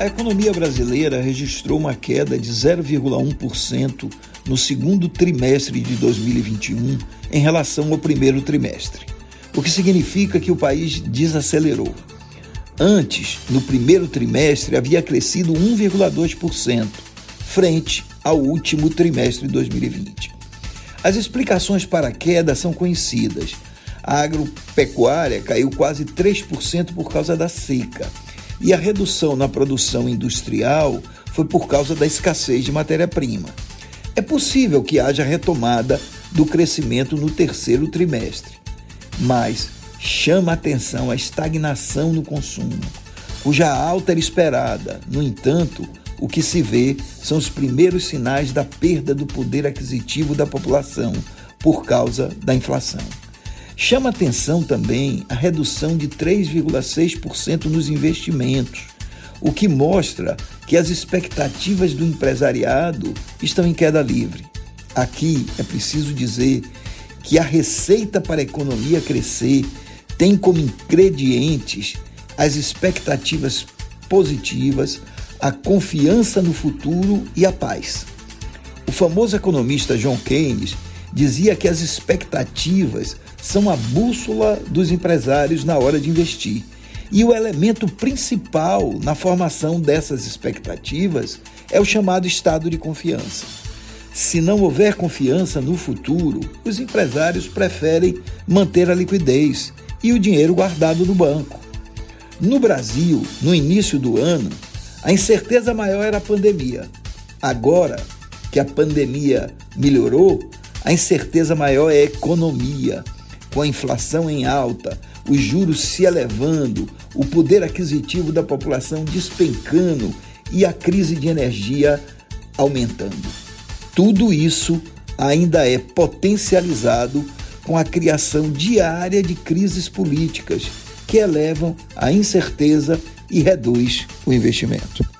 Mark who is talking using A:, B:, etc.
A: A economia brasileira registrou uma queda de 0,1% no segundo trimestre de 2021 em relação ao primeiro trimestre, o que significa que o país desacelerou. Antes, no primeiro trimestre, havia crescido 1,2%, frente ao último trimestre de 2020. As explicações para a queda são conhecidas. A agropecuária caiu quase 3% por causa da seca, e a redução na produção industrial foi por causa da escassez de matéria-prima. É possível que haja retomada do crescimento no terceiro trimestre, mas chama atenção a estagnação no consumo, cuja alta era esperada. No entanto, o que se vê são os primeiros sinais da perda do poder aquisitivo da população por causa da inflação. Chama atenção também a redução de 3,6% nos investimentos, o que mostra que as expectativas do empresariado estão em queda livre. Aqui é preciso dizer que a receita para a economia crescer tem como ingredientes as expectativas positivas, a confiança no futuro e a paz. O famoso economista John Keynes dizia que as expectativas são a bússola dos empresários na hora de investir. E o elemento principal na formação dessas expectativas é o chamado estado de confiança. Se não houver confiança no futuro, os empresários preferem manter a liquidez e o dinheiro guardado no banco. No Brasil, no início do ano, a incerteza maior era a pandemia. Agora que a pandemia melhorou, a incerteza maior é a economia com a inflação em alta, os juros se elevando, o poder aquisitivo da população despencando e a crise de energia aumentando. Tudo isso ainda é potencializado com a criação diária de crises políticas que elevam a incerteza e reduz o investimento.